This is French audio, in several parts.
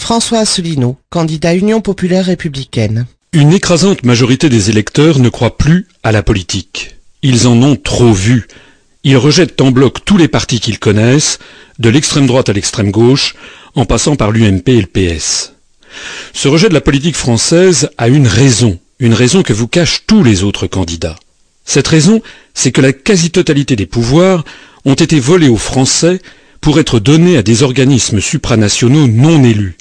François Asselineau, candidat Union populaire républicaine. Une écrasante majorité des électeurs ne croit plus à la politique. Ils en ont trop vu. Ils rejettent en bloc tous les partis qu'ils connaissent, de l'extrême droite à l'extrême gauche, en passant par l'UMP et le PS. Ce rejet de la politique française a une raison, une raison que vous cachent tous les autres candidats. Cette raison, c'est que la quasi-totalité des pouvoirs ont été volés aux Français pour être donnés à des organismes supranationaux non élus,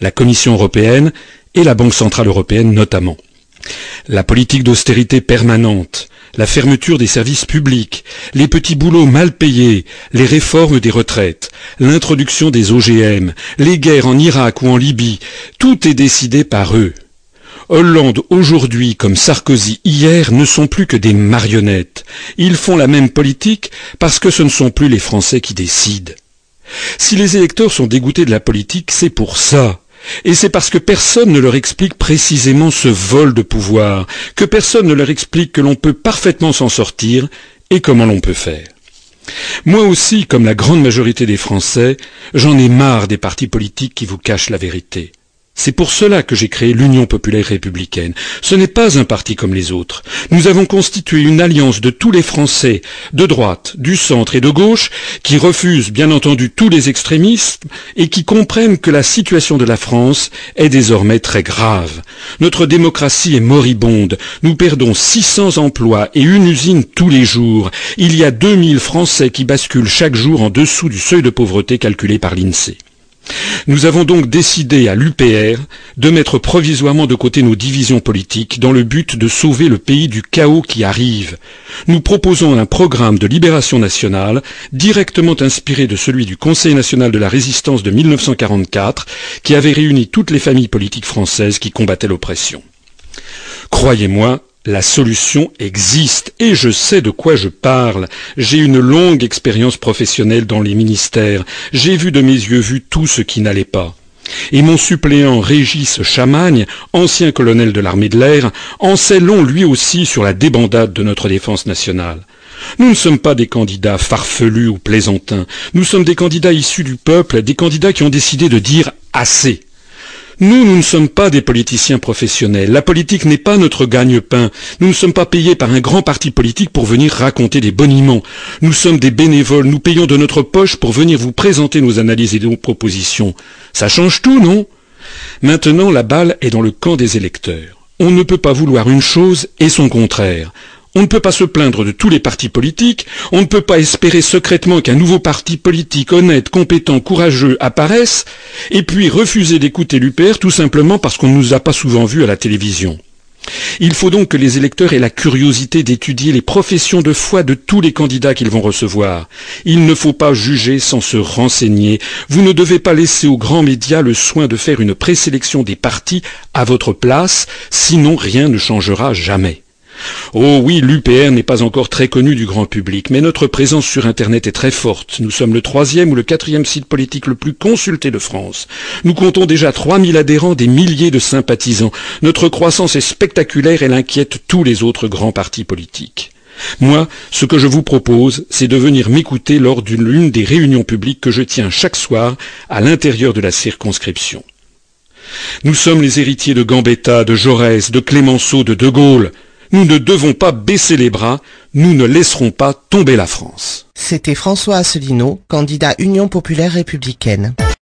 la Commission européenne et la Banque centrale européenne notamment. La politique d'austérité permanente, la fermeture des services publics, les petits boulots mal payés, les réformes des retraites, l'introduction des OGM, les guerres en Irak ou en Libye, tout est décidé par eux. Hollande aujourd'hui comme Sarkozy hier ne sont plus que des marionnettes. Ils font la même politique parce que ce ne sont plus les Français qui décident. Si les électeurs sont dégoûtés de la politique, c'est pour ça. Et c'est parce que personne ne leur explique précisément ce vol de pouvoir, que personne ne leur explique que l'on peut parfaitement s'en sortir et comment l'on peut faire. Moi aussi, comme la grande majorité des Français, j'en ai marre des partis politiques qui vous cachent la vérité. C'est pour cela que j'ai créé l'Union populaire républicaine. Ce n'est pas un parti comme les autres. Nous avons constitué une alliance de tous les Français, de droite, du centre et de gauche, qui refusent bien entendu tous les extrémistes et qui comprennent que la situation de la France est désormais très grave. Notre démocratie est moribonde. Nous perdons 600 emplois et une usine tous les jours. Il y a 2000 Français qui basculent chaque jour en dessous du seuil de pauvreté calculé par l'INSEE. Nous avons donc décidé à l'UPR de mettre provisoirement de côté nos divisions politiques dans le but de sauver le pays du chaos qui arrive. Nous proposons un programme de libération nationale directement inspiré de celui du Conseil national de la résistance de 1944 qui avait réuni toutes les familles politiques françaises qui combattaient l'oppression. Croyez-moi, la solution existe et je sais de quoi je parle. J'ai une longue expérience professionnelle dans les ministères. J'ai vu de mes yeux vus tout ce qui n'allait pas. Et mon suppléant Régis Chamagne, ancien colonel de l'armée de l'air, en sait long lui aussi sur la débandade de notre défense nationale. Nous ne sommes pas des candidats farfelus ou plaisantins. Nous sommes des candidats issus du peuple, des candidats qui ont décidé de dire assez. Nous, nous ne sommes pas des politiciens professionnels. La politique n'est pas notre gagne-pain. Nous ne sommes pas payés par un grand parti politique pour venir raconter des boniments. Nous sommes des bénévoles. Nous payons de notre poche pour venir vous présenter nos analyses et nos propositions. Ça change tout, non? Maintenant, la balle est dans le camp des électeurs. On ne peut pas vouloir une chose et son contraire. On ne peut pas se plaindre de tous les partis politiques, on ne peut pas espérer secrètement qu'un nouveau parti politique honnête, compétent, courageux apparaisse, et puis refuser d'écouter l'UPR tout simplement parce qu'on ne nous a pas souvent vus à la télévision. Il faut donc que les électeurs aient la curiosité d'étudier les professions de foi de tous les candidats qu'ils vont recevoir. Il ne faut pas juger sans se renseigner. Vous ne devez pas laisser aux grands médias le soin de faire une présélection des partis à votre place, sinon rien ne changera jamais. Oh oui, l'UPR n'est pas encore très connu du grand public, mais notre présence sur Internet est très forte. Nous sommes le troisième ou le quatrième site politique le plus consulté de France. Nous comptons déjà 3000 adhérents, des milliers de sympathisants. Notre croissance est spectaculaire, elle inquiète tous les autres grands partis politiques. Moi, ce que je vous propose, c'est de venir m'écouter lors d'une des réunions publiques que je tiens chaque soir à l'intérieur de la circonscription. Nous sommes les héritiers de Gambetta, de Jaurès, de Clémenceau, de De Gaulle. Nous ne devons pas baisser les bras, nous ne laisserons pas tomber la France. C'était François Asselineau, candidat Union populaire républicaine.